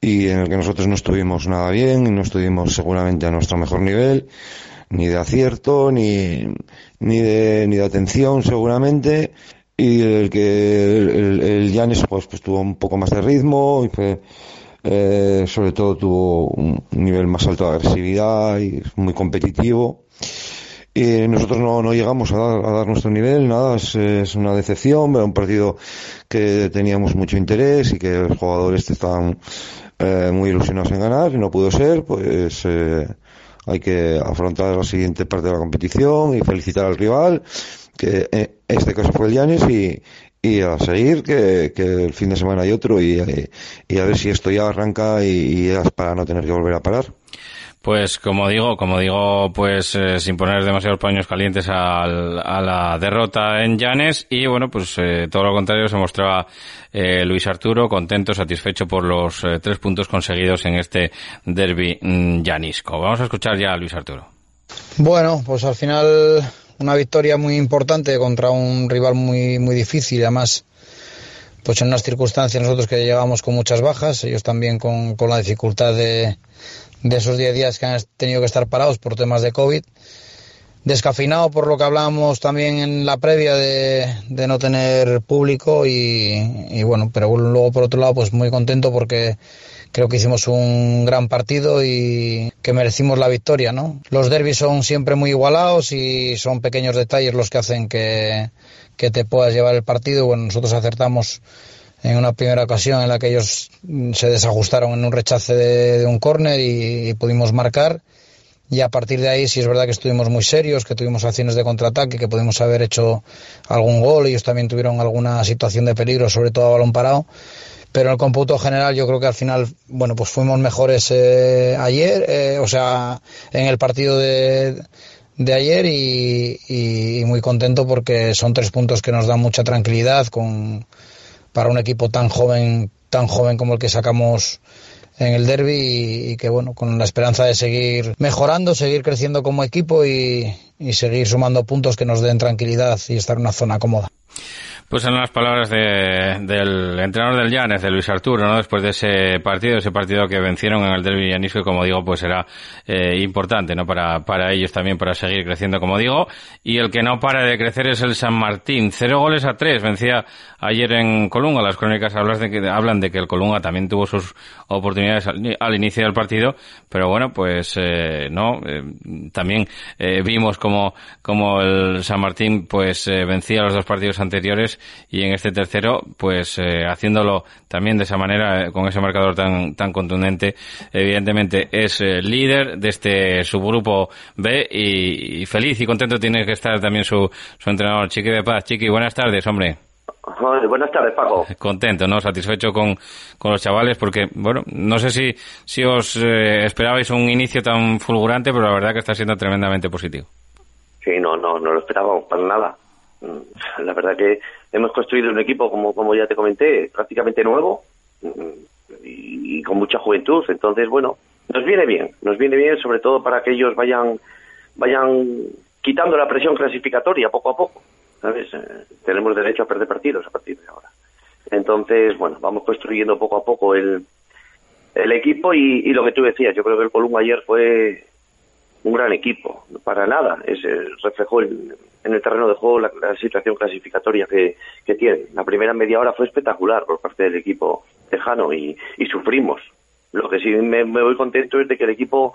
Speaker 11: y en el que nosotros no estuvimos nada bien y no estuvimos seguramente a nuestro mejor nivel, ni de acierto, ni, ni, de, ni de atención seguramente, y el que el, el pues, pues tuvo un poco más de ritmo y fue, eh, sobre todo tuvo un nivel más alto de agresividad y muy competitivo y nosotros no, no llegamos a dar, a dar, nuestro nivel, nada, es, es, una decepción, era un partido que teníamos mucho interés y que los jugadores estaban eh, muy ilusionados en ganar y no pudo ser, pues eh, hay que afrontar la siguiente parte de la competición y felicitar al rival, que en eh, este caso fue el Llanes y, y a seguir que, que, el fin de semana hay otro y, y, a ver si esto ya arranca y, y es para no tener que volver a parar.
Speaker 2: Pues como digo, como digo, pues eh, sin poner demasiados paños calientes al, a la derrota en Llanes y bueno, pues eh, todo lo contrario se mostraba eh, Luis Arturo contento, satisfecho por los eh, tres puntos conseguidos en este derby mm, llanisco. Vamos a escuchar ya a Luis Arturo.
Speaker 12: Bueno, pues al final una victoria muy importante contra un rival muy muy difícil, además pues en unas circunstancias nosotros que llegamos con muchas bajas, ellos también con, con la dificultad de de esos 10 días que han tenido que estar parados por temas de COVID.
Speaker 13: descafeinado por lo que hablábamos también en la previa de, de no tener público y, y, bueno, pero luego por otro lado pues muy contento porque creo que hicimos un gran partido y que merecimos la victoria, ¿no? Los derbis son siempre muy igualados y son pequeños detalles los que hacen que, que te puedas llevar el partido. Bueno, nosotros acertamos en una primera ocasión en la que ellos se desajustaron en un rechace de, un córner y, y pudimos marcar. Y a partir de ahí sí es verdad que estuvimos muy serios, que tuvimos acciones de contraataque, que pudimos haber hecho algún gol, ellos también tuvieron alguna situación de peligro, sobre todo a balón parado, pero en el cómputo general yo creo que al final, bueno, pues fuimos mejores eh, ayer, eh, o sea, en el partido de, de ayer y, y, muy contento porque son tres puntos que nos dan mucha tranquilidad con para un equipo tan joven, tan joven como el que sacamos en el derby y, y, que bueno, con la esperanza de seguir mejorando, seguir creciendo como equipo y, y seguir sumando puntos que nos den tranquilidad y estar en una zona cómoda.
Speaker 2: Pues en las palabras de, del entrenador del Llanes, de Luis Arturo, ¿no? Después de ese partido, ese partido que vencieron en el derby llanisco, como digo, pues era eh, importante, ¿no? Para, para ellos también, para seguir creciendo, como digo. Y el que no para de crecer es el San Martín. Cero goles a tres. Vencía ayer en Colunga. Las crónicas hablan de que, hablan de que el Colunga también tuvo sus oportunidades al, al inicio del partido. Pero bueno, pues, eh, no. Eh, también eh, vimos como, como el San Martín, pues, eh, vencía los dos partidos anteriores y en este tercero, pues eh, haciéndolo también de esa manera, eh, con ese marcador tan, tan contundente, evidentemente es eh, líder de este subgrupo B y, y, feliz y contento tiene que estar también su, su entrenador, Chiqui de Paz. Chiqui, buenas tardes, hombre.
Speaker 14: Buenas tardes, Paco.
Speaker 2: Contento, ¿no? Satisfecho con, con los chavales porque, bueno, no sé si, si os eh, esperabais un inicio tan fulgurante, pero la verdad que está siendo tremendamente positivo.
Speaker 14: Sí, no, no, no lo esperábamos para nada. La verdad que hemos construido un equipo, como, ya te comenté, prácticamente nuevo y, y, con mucha juventud. Entonces, bueno, nos viene bien, nos viene bien sobre todo para que ellos vayan, vayan quitando la presión clasificatoria poco a poco. ¿Sabes? Eh, tenemos derecho a perder partidos a partir de ahora. Entonces, bueno, vamos construyendo poco a poco el, el equipo y, y lo que tú decías, yo creo que el Columba ayer fue un gran equipo, para nada, es, reflejó el, en el terreno de juego la, la situación clasificatoria que, que, tiene. La primera media hora fue espectacular por parte del equipo tejano y, y sufrimos. Lo que sí me, me, voy contento es de que el equipo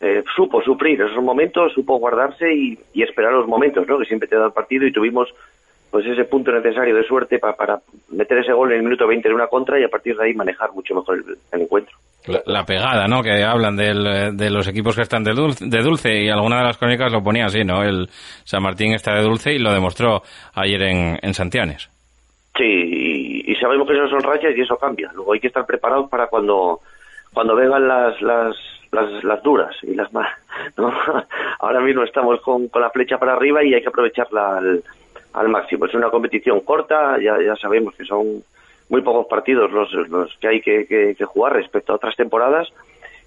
Speaker 14: eh, supo sufrir esos momentos, supo guardarse y, y, esperar los momentos ¿no? que siempre te da el partido y tuvimos pues ese punto necesario de suerte para, para meter ese gol en el minuto 20 en una contra y a partir de ahí manejar mucho mejor el, el encuentro.
Speaker 2: La, la, pegada, ¿no? Que hablan del, de los equipos que están de dulce, de dulce y alguna de las crónicas lo ponía así, ¿no? El San Martín está de dulce y lo demostró ayer en, en Santianes.
Speaker 14: Sí, y, y, sabemos que eso son rachas y eso cambia. Luego hay que estar preparados para cuando cuando vengan las las las, las duras y las más, ¿no? Ahora mismo estamos con, con la flecha para arriba y hay que aprovecharla al, al máximo. Es una competición corta, ya, ya sabemos que son muy pocos partidos los, los que hay que, que, que, jugar respecto a otras temporadas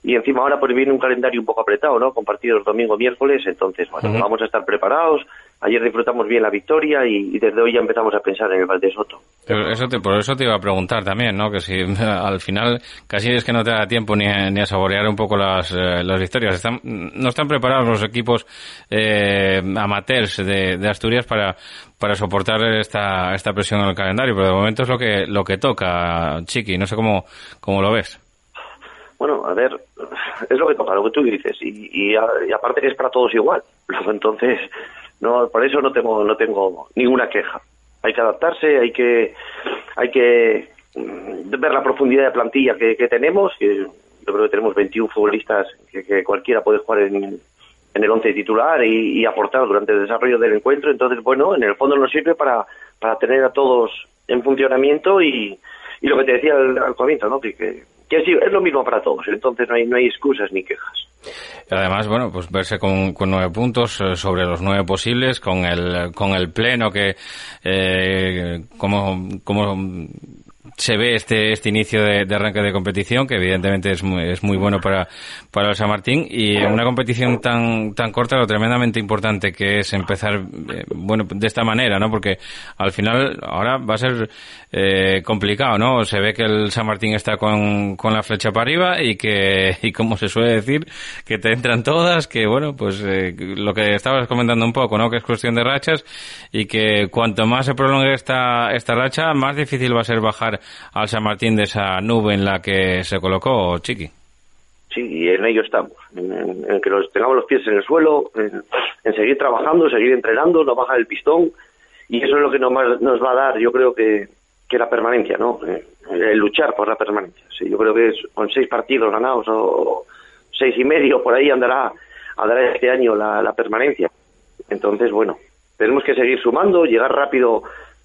Speaker 14: y encima ahora pues viene un calendario un poco apretado, ¿no? Con partidos domingo, miércoles, entonces, bueno, uh -huh. vamos a estar preparados. Ayer disfrutamos bien la victoria y, y, desde hoy ya empezamos a pensar en el Valdesoto.
Speaker 2: Eso te, por eso te iba a preguntar también, ¿no? Que si al final casi es que no te da tiempo ni a, ni a saborear un poco las, eh, las victorias. Están, no están preparados los equipos eh, amateurs de, de Asturias para, para soportar esta, esta presión en el calendario, pero de momento es lo que, lo que toca, Chiqui. No sé cómo, cómo lo ves.
Speaker 14: Bueno, a ver, es lo que toca, lo que tú dices, y, y, y aparte que es para todos igual. Entonces, no, por eso no tengo, no tengo ninguna queja. Hay que adaptarse, hay que, hay que ver la profundidad de plantilla que, tenemos, que yo creo que tenemos 21 futbolistas que, cualquiera puede jugar en, el once titular y, aportar durante el desarrollo del encuentro. Entonces, bueno, en el fondo nos sirve para, para tener a todos en funcionamiento y, y lo que te decía al, al comienzo, ¿no? Que, que es, es, lo mismo para todos, entonces no hay, no hay excusas ni quejas.
Speaker 2: Además, bueno, pues verse con, con nueve puntos eh, sobre los nueve posibles, con el, con el pleno que, eh, como, como se ve este, este inicio de, arranque de competición, que evidentemente es muy, es muy bueno para, para el San Martín, y una competición tan, tan corta, lo tremendamente importante que es empezar, eh, bueno, de esta manera, ¿no? Porque al final ahora va a ser eh, complicado, ¿no? Se ve que el San Martín está con, con la flecha para arriba y que, y como se suele decir, que te entran todas, que bueno, pues eh, lo que estabas comentando un poco, ¿no? Que es cuestión de rachas y que cuanto más se prolongue esta, esta racha, más difícil va a ser bajar al San Martín de esa nube en la que se colocó Chiqui.
Speaker 14: Sí, y en ello estamos, en, que los, tengamos los pies en el suelo, en, seguir trabajando, seguir entrenando, no bajar el pistón, y eso es lo que nos, nos va a dar, yo creo que, que la permanencia, ¿no? Eh, el luchar por la permanencia. Sí, yo creo que es, con seis partidos ganados o seis y medio por ahí andará, andará este año la, la permanencia. Entonces, bueno, tenemos que seguir sumando, llegar rápido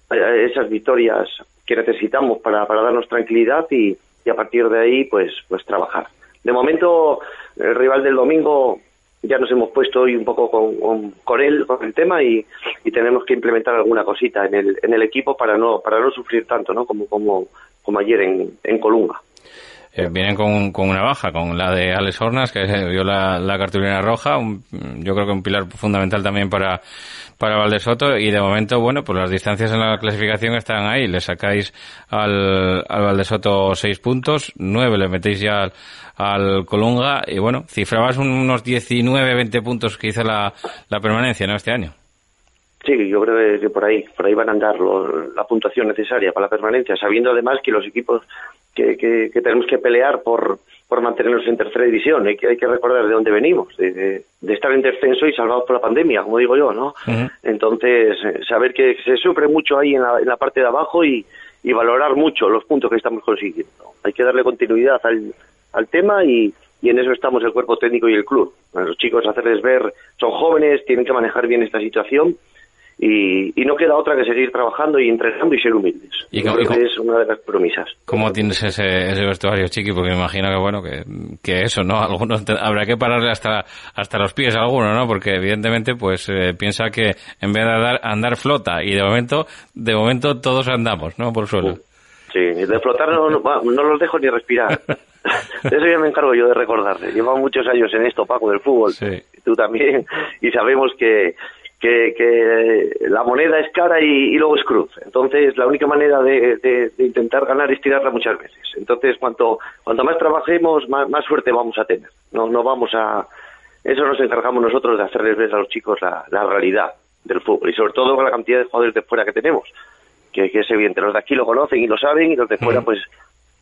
Speaker 14: a esas victorias que necesitamos para, para darnos tranquilidad y, a partir de ahí pues pues trabajar. De momento el rival del domingo ya nos hemos puesto hoy un poco con, con, él con el tema y, y, tenemos que implementar alguna cosita en el, en el equipo para no para no sufrir tanto no como como, como ayer en, en Colunga.
Speaker 2: Eh, vienen con, con, una baja, con la de Alex Hornas, que vio la, la cartulina roja, yo creo que un pilar fundamental también para, para Valdesoto, y de momento, bueno, pues las distancias en la clasificación están ahí, le sacáis al, al Valdesoto seis puntos, nueve le metéis ya al, Colunga, y bueno, cifrabas unos 19, 20 puntos que hizo la, la permanencia, ¿no?, este año.
Speaker 14: Sí, yo creo que por ahí, por ahí van a andar la puntuación necesaria para la permanencia, sabiendo además que los equipos que, que, tenemos que pelear por, por mantenernos en tercera división. Hay que, hay que recordar de dónde venimos, de, estar en descenso y salvados por la pandemia, como digo yo, ¿no? Entonces, eh, saber que se sufre mucho ahí en la, en la parte de abajo y, y valorar mucho los puntos que estamos consiguiendo. Hay que darle continuidad al, al tema y, y en eso estamos el cuerpo técnico y el club. A los chicos hacerles ver, son jóvenes, tienen que manejar bien esta situación y, no queda otra que seguir trabajando y entrenando y ser humildes. ¿Y es una de las promesas.
Speaker 2: ¿Cómo tienes ese, ese vestuario, Chiqui? Porque me imagino que, bueno, que, que eso, ¿no? Algunos habrá que pararle hasta, hasta los pies a alguno, ¿no? Porque evidentemente, pues, eh, piensa que en vez de andar, andar flota y de momento, de momento todos andamos, ¿no? Por suelo.
Speaker 14: Sí, de flotar no, no, los dejo ni respirar. De eso ya me encargo yo de recordarle. Llevamos muchos años en esto, Paco, del fútbol. Sí. Tú también. Y sabemos que, que, que la moneda es cara y, luego es cruz. Entonces, la única manera de, intentar ganar es tirarla muchas veces. Entonces, cuanto, cuanto más trabajemos, más, más suerte vamos a tener. No, no vamos a... Eso nos encargamos nosotros de hacerles ver a los chicos la, la realidad del fútbol y sobre todo con la cantidad de jugadores de fuera que tenemos, que, que es evidente. Los de aquí lo conocen y lo saben y los de fuera, pues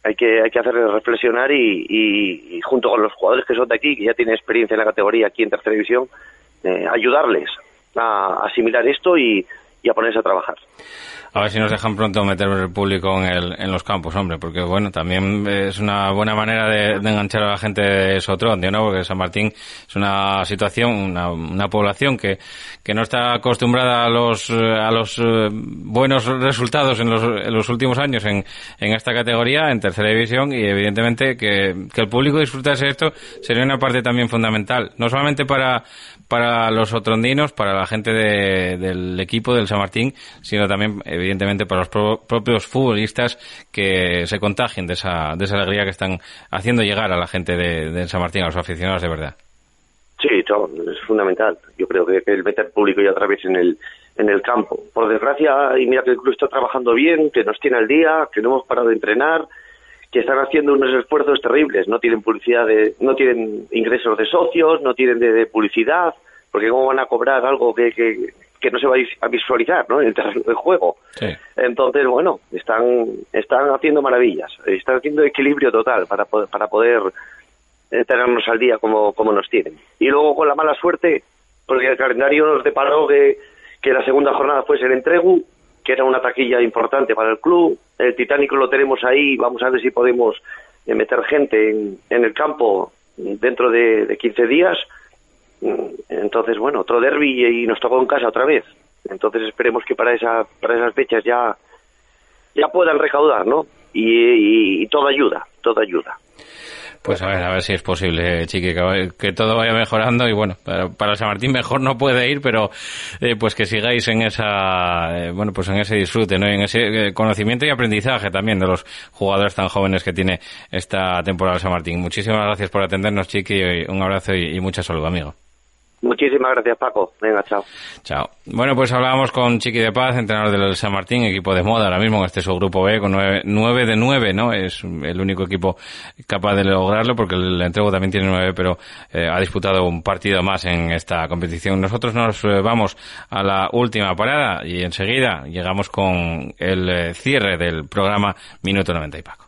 Speaker 14: hay que, hay que hacerles reflexionar y, y, junto con los jugadores que son de aquí, que ya tienen experiencia en la categoría aquí en tercera división, eh, ayudarles a asimilar esto y, y a ponerse a trabajar.
Speaker 2: A ver si nos dejan pronto meter el público en, el, en los campos, hombre, porque bueno, también es una buena manera de, enganchar a la gente de Sotrón, ¿no? Porque San Martín es una situación, una, población que, que no está acostumbrada a los, a los eh, buenos resultados en los, en los últimos años en, en esta categoría, en tercera división, y evidentemente que, que el público disfrutase esto sería una parte también fundamental, no solamente para, para los otrondinos, para la gente del equipo del San Martín, sino también, evidentemente, para los propios futbolistas que se contagien de esa, de esa alegría que están haciendo llegar a la gente de, San Martín, a los aficionados de verdad.
Speaker 14: Sí, es fundamental. Yo creo que, el meter público ya otra vez en el, en el campo. Por desgracia, y mira que el club está trabajando bien, que nos tiene al día, que no hemos parado de entrenar, que están haciendo unos esfuerzos terribles. No tienen publicidad, de, no tienen ingresos de socios, no tienen de, publicidad, porque cómo van a cobrar algo que, que, que no se va a visualizar ¿no? en el terreno de juego. Entonces, bueno, están, están haciendo maravillas, están haciendo equilibrio total para, para poder eh, tenernos al día como, como nos tienen. Y luego con la mala suerte, porque el calendario nos deparó que, que la segunda jornada fuese el entregu, que era una taquilla importante para el club. El Titánico lo tenemos ahí, vamos a ver si podemos eh, meter gente en, en el campo dentro de, de 15 días. Entonces, bueno, otro derby y nos tocó en casa otra vez. Entonces esperemos que para, esa, para esas fechas ya, ya puedan recaudar, ¿no? Y, y, todo ayuda, todo ayuda.
Speaker 2: Pues a ver, a ver si es posible, Chiqui, que, todo vaya mejorando y bueno, para, San Martín mejor no puede ir, pero eh, pues que sigáis en esa, eh, bueno, pues en ese disfrute, ¿no? en ese eh, conocimiento y aprendizaje también de los jugadores tan jóvenes que tiene esta temporada San Martín. Muchísimas gracias por atendernos, Chiqui, un abrazo y, y mucha salud, amigo.
Speaker 14: Muchísimas gracias, Paco. Venga, chao.
Speaker 2: Chao. Bueno, pues hablábamos con Chiqui de Paz, entrenador del San Martín, equipo de moda ahora mismo en este subgrupo B, con nueve, de nueve, ¿no? Es el único equipo capaz de lograrlo, porque el entrego también tiene nueve, pero eh, ha disputado un partido más en esta competición. Nosotros nos eh, vamos a la última parada y enseguida llegamos con el eh, cierre del programa Minuto 90 y Paco.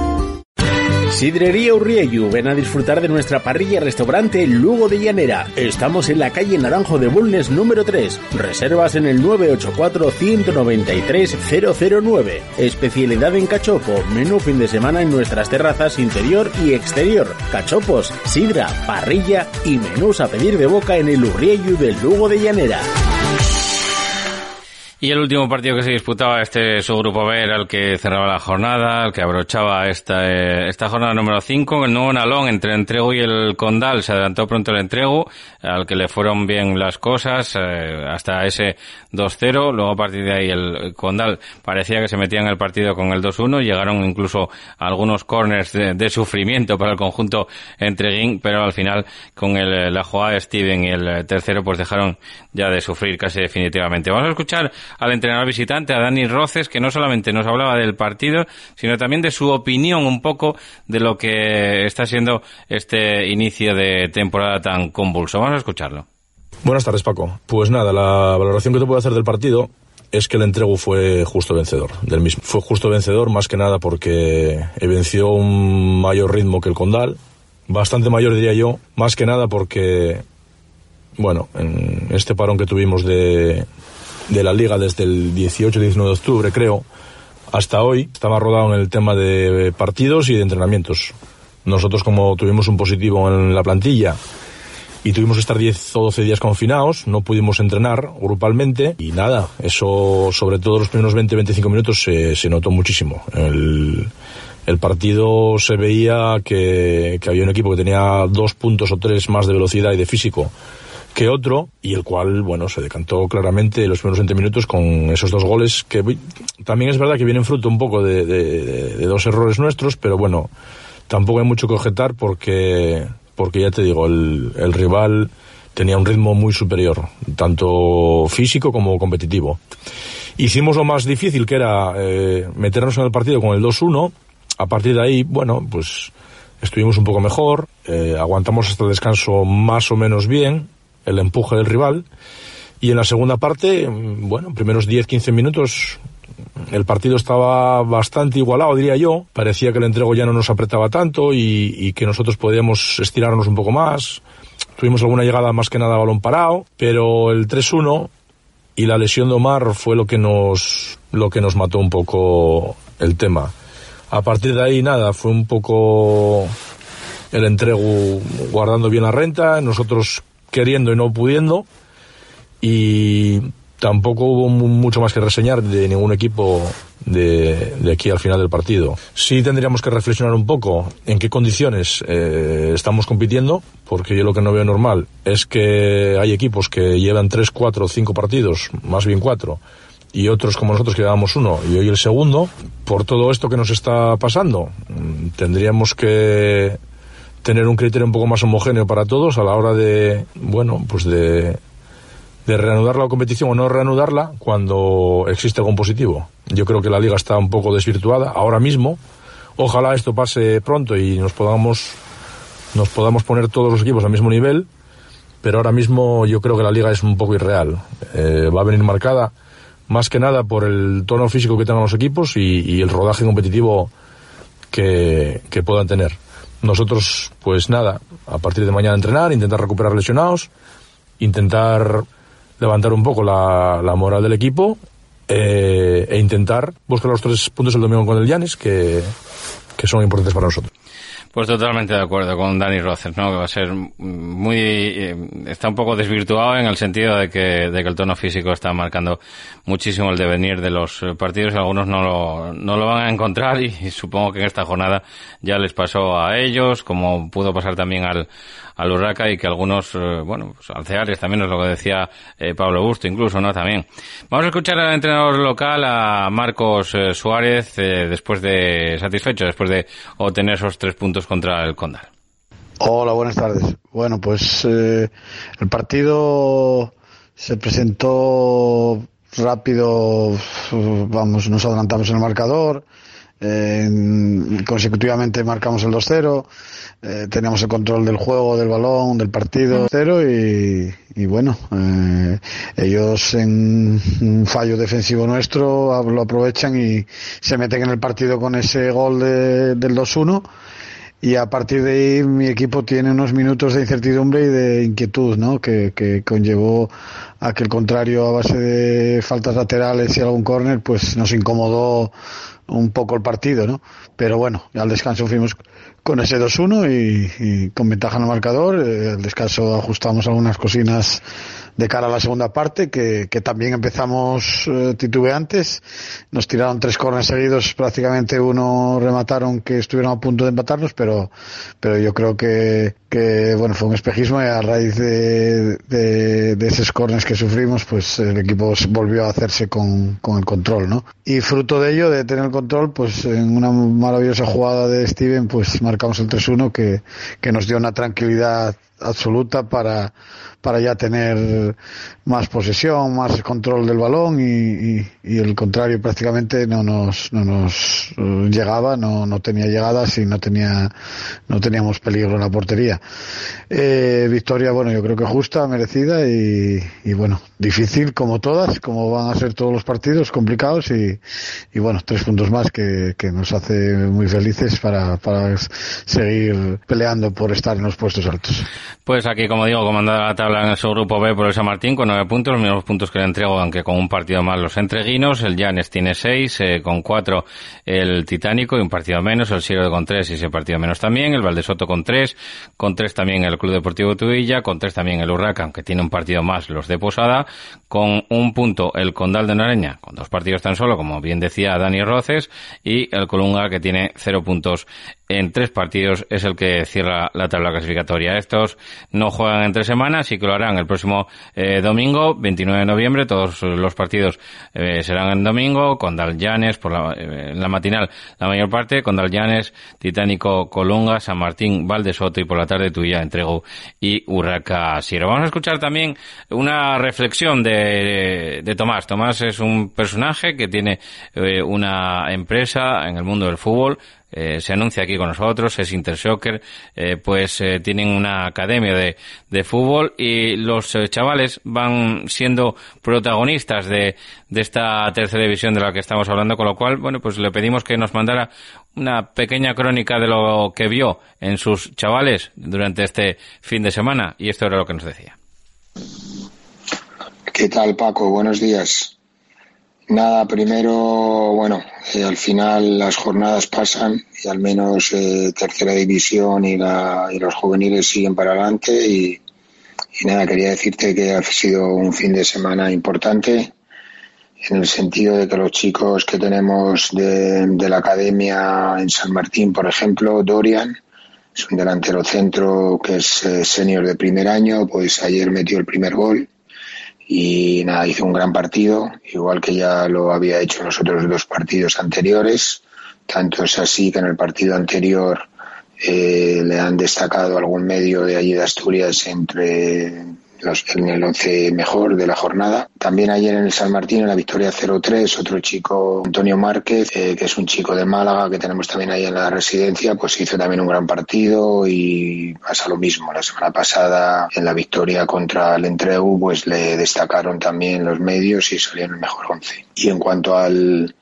Speaker 1: Sidrería Urrieyu, ven a disfrutar de nuestra parrilla restaurante Lugo de Llanera. Estamos en la calle Naranjo de Bulnes número 3. Reservas en el 984-193-009. Especialidad en cachopo, menú fin de semana en nuestras terrazas interior y exterior. Cachopos, sidra, parrilla y menús a pedir de boca en el Urrieyu del Lugo de Llanera.
Speaker 2: Y el último partido que se disputaba este subgrupo B era el que cerraba la jornada, el que abrochaba esta, eh, esta jornada número 5, el nuevo Nalón entre el Entrego y el Condal. Se adelantó pronto el Entrego, al que le fueron bien las cosas, eh, hasta ese 2-0. Luego a partir de ahí el Condal parecía que se metía en el partido con el 2-1. Llegaron incluso algunos corners de, sufrimiento para el conjunto entreguín, pero al final con el, la jugada de Steven y el tercero pues dejaron ya de sufrir casi definitivamente. Vamos a escuchar al entrenador visitante, a Dani Roces, que no solamente nos hablaba del partido, sino también de su opinión un poco de lo que está siendo este inicio de temporada tan convulso. Vamos a escucharlo.
Speaker 15: Buenas tardes, Paco. Pues nada, la valoración que te puedo hacer del partido es que el entrego fue justo vencedor del mismo. Fue justo vencedor más que nada porque venció un mayor ritmo que el Condal, bastante mayor diría yo, más que nada porque, bueno, en este parón que tuvimos de, de la liga desde el 18-19 de octubre, creo, hasta hoy. Estaba rodado en el tema de partidos y de entrenamientos. Nosotros, como tuvimos un positivo en la plantilla y tuvimos que estar 10 o 12 días confinados, no pudimos entrenar grupalmente y nada, eso sobre todo los primeros 20-25 minutos se, se, notó muchísimo. El, el partido se veía que, que había un equipo que tenía dos puntos o tres más de velocidad y de físico que otro y el cual, bueno, se decantó claramente los primeros 20 minutos con esos dos goles que también es verdad que vienen fruto un poco de, dos errores nuestros, pero bueno, tampoco hay mucho que objetar porque, porque ya te digo, el, rival tenía un ritmo muy superior, tanto físico como competitivo. Hicimos lo más difícil, que era eh, meternos en el partido con el 2-1. A partir de ahí, bueno, pues estuvimos un poco mejor, eh, aguantamos hasta el descanso más o menos bien, el empuje del rival. Y en la segunda parte, bueno, primeros 10-15 minutos el partido estaba bastante igualado, diría yo. Parecía que el entrego ya no nos apretaba tanto y, que nosotros podíamos estirarnos un poco más. Tuvimos alguna llegada más que nada a balón parado, pero el 3-1 y la lesión de Omar fue lo que nos lo que nos mató un poco el tema. A partir de ahí nada, fue un poco el entrego guardando bien la renta, nosotros queriendo y no pudiendo y tampoco hubo mucho más que reseñar de ningún equipo de, aquí al final del partido. Sí tendríamos que reflexionar un poco en qué condiciones eh, estamos compitiendo, porque yo lo que no veo normal es que hay equipos que llevan tres, cuatro, cinco partidos, más bien cuatro, y otros como nosotros que llevamos uno y hoy el segundo. Por todo esto que nos está pasando, mm, tendríamos que tener un criterio un poco más homogéneo para todos a la hora de, bueno, pues de reanudar la competición o no reanudarla cuando existe algún positivo. Yo creo que la liga está un poco desvirtuada ahora mismo. Ojalá esto pase pronto y nos podamos nos podamos poner todos los equipos al mismo nivel, pero ahora mismo yo creo que la liga es un poco irreal. Eh, va a venir marcada más que nada por el tono físico que tengan los equipos y, y el rodaje competitivo que puedan tener. Nosotros, pues nada, a partir de mañana entrenar, intentar recuperar lesionados, intentar levantar un poco la, la moral del equipo eh, e intentar buscar los tres puntos el domingo con el Llanes que, que son importantes para nosotros.
Speaker 2: Pues totalmente de acuerdo con Dani Roces, ¿no? Que va a ser muy, eh, está un poco desvirtuado en el sentido de que, de que el tono físico está marcando muchísimo el devenir de los partidos. Algunos no lo, no lo van a encontrar y supongo que en esta jornada ya les pasó a ellos, como pudo pasar también al, al Urraca y que algunos, eh, bueno, pues Alceares también es lo que decía eh, Pablo Busto incluso, ¿no? También. Vamos a escuchar al entrenador local, a Marcos eh, Suárez, eh, después de, satisfecho, después de obtener esos tres puntos contra el Condal.
Speaker 12: Hola, buenas tardes. Bueno, pues el partido se presentó rápido, vamos, nos adelantamos en el marcador, eh, consecutivamente marcamos el 2-0, eh, teníamos el control del juego, del balón, del partido. 0 y, y bueno, eh, ellos en un fallo defensivo nuestro lo aprovechan y se meten en el partido con ese gol de, del 2-1 y a partir de ahí mi equipo tiene unos minutos de incertidumbre y de inquietud, ¿no? Que, que conllevó a que el contrario a base de faltas laterales y algún córner pues nos incomodó un poco el partido, ¿no? Pero bueno, al descanso fuimos con ese 2-1 y, y, con ventaja en el marcador. Eh, al descanso ajustamos algunas cocinas de cara a la segunda parte, que, que también empezamos eh, titubeantes. Nos tiraron tres corners seguidos, prácticamente uno remataron que estuvieron a punto de empatarnos, pero, pero yo creo que, que bueno, fue un espejismo y a raíz de, de, de esos corners que sufrimos, pues el equipo volvió a hacerse con, con el control, ¿no? Y fruto de ello, de tener el control, pues en una maravillosa jugada de Steven, pues marcamos el 3-1 que, que nos dio una tranquilidad absoluta para, para ya tener más posesión, más control del balón y, y, el contrario prácticamente no nos, no nos llegaba, no, no tenía llegadas y no tenía, no teníamos peligro en la portería. Eh, victoria, bueno, yo creo que justa, merecida y, y, bueno, difícil como todas, como van a ser todos los partidos, complicados y, y bueno, tres puntos más que, que nos hace muy felices para, para seguir peleando por estar en los puestos altos.
Speaker 2: Pues aquí, como digo, comandada la tabla en el subgrupo B por el San Martín con nueve puntos, los mismos puntos que le entrego, aunque con un partido más los entreguinos. El Llanes tiene seis, eh, con cuatro el Titánico y un partido menos. El Sierra con tres y ese partido menos también. El Valdesoto con tres, con tres también el Club Deportivo Tuilla, con tres también el Urraca, aunque tiene un partido más los de Posada. Con un punto el Condal de Nareña, con dos partidos tan solo, como bien decía Dani Roces, y el Colunga que tiene cero puntos en tres partidos es el que cierra la tabla clasificatoria. Estos no juegan entre semanas y que lo harán el próximo eh, domingo, 29 de noviembre. Todos los partidos eh, serán en domingo, con Dalllanes por la, eh, la matinal la mayor parte, con Dalllanes, Titánico, Colunga, San Martín, Valdesoto y por la tarde Tuya, Entrego y Urraca Sierra. Vamos a escuchar también una reflexión de, de Tomás. Tomás es un personaje que tiene una empresa en el mundo del fútbol eh, se anuncia aquí con nosotros, es Intersoccer, eh, pues eh, tienen una academia de, de fútbol y los chavales van siendo protagonistas de, de esta tercera división de la que estamos hablando, con lo cual, bueno, pues le pedimos que nos mandara una pequeña crónica de lo que vio en sus chavales durante este fin de semana y esto era lo que nos decía.
Speaker 16: ¿Qué tal, Paco? Buenos días. Nada, primero, bueno, eh, al final las jornadas pasan y al menos eh, tercera división y, la, y los juveniles siguen para adelante y, y nada, quería decirte que ha sido un fin de semana importante en el sentido de que los chicos que tenemos de, de la academia en San Martín, por ejemplo, Dorian, es un delantero centro que es eh, senior de primer año, pues ayer metió el primer gol y nada, hizo un gran partido, igual que ya lo había hecho en los otros dos partidos anteriores. Tanto es así que en el partido anterior eh, le han destacado algún medio de allí de Asturias entre los, en el once mejor de la jornada. También ayer en el San Martín, en la victoria 0-3, otro chico, Antonio Márquez, eh, que es un chico de Málaga que tenemos también ahí en la residencia, pues hizo también un gran partido y pasa lo mismo. La semana pasada, en la victoria contra el Entregu, pues le destacaron también los medios y salió en el mejor once. Y en cuanto al,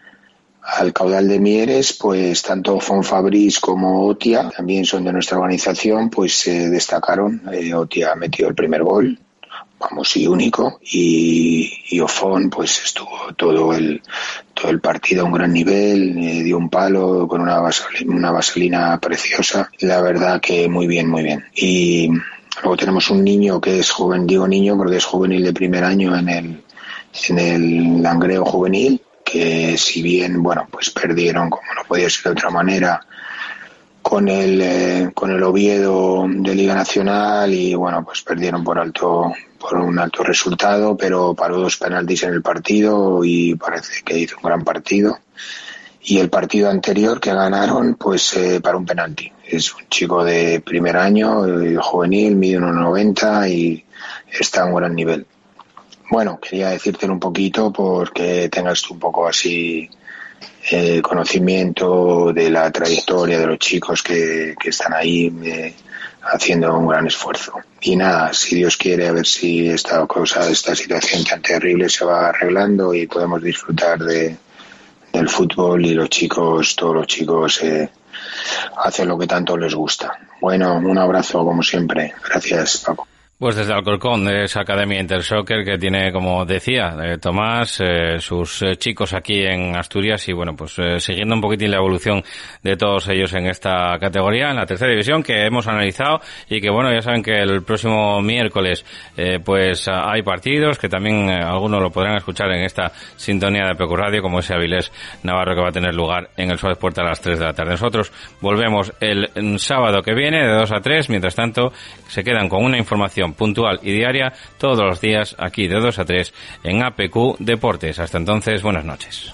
Speaker 16: al caudal de Mieres, pues tanto Fonfabris como Otia, también son de nuestra organización, pues se destacaron. Eh, Otia metió el primer gol, vamos, y único, y, y Ofón, pues estuvo todo el, todo el partido a un gran nivel, eh, dio un palo con una vaselina, una vaselina preciosa, la verdad que muy bien, muy bien. Y luego tenemos un niño que es joven, digo niño porque es juvenil de primer año en el, en el Langreo juvenil, que si bien, bueno, pues perdieron, como no podía ser de otra manera, con el, eh, con el Oviedo de Liga Nacional y bueno, pues perdieron por alto, por un alto resultado, pero paró dos penaltis en el partido y parece que hizo un gran partido. Y el partido anterior que ganaron, pues eh, para un penalti. Es un chico de primer año, eh, juvenil, mide 1,90 y está a un gran nivel. Bueno, quería decírtelo un poquito porque tengas tú un poco así eh, conocimiento de la trayectoria de los chicos que, que están ahí eh, haciendo un gran esfuerzo. Y nada, si Dios quiere, a ver si esta cosa, esta situación tan terrible se va arreglando y podemos disfrutar de, del fútbol y los chicos, todos los chicos eh, hacen lo que tanto les gusta. Bueno, un abrazo como siempre. Gracias, Paco.
Speaker 2: Pues desde Alcorcón, de esa Academia Intersoccer que tiene, como decía eh, Tomás, eh, sus eh, chicos aquí en Asturias y bueno, pues siguiendo un poquitín la evolución de todos ellos en esta categoría, en la tercera división que hemos analizado y que bueno, ya saben que el próximo miércoles pues hay partidos que también algunos lo podrán escuchar en esta sintonía de Pecu Radio como ese Avilés Navarro que va a tener lugar en el Suárez Puerta a las 3 de la tarde. Nosotros volvemos el mm, sábado que viene de 2 a 3, mientras tanto se quedan con una información puntual y diaria todos los días aquí de 2 a 3 en APQ Deportes. Hasta entonces, buenas noches.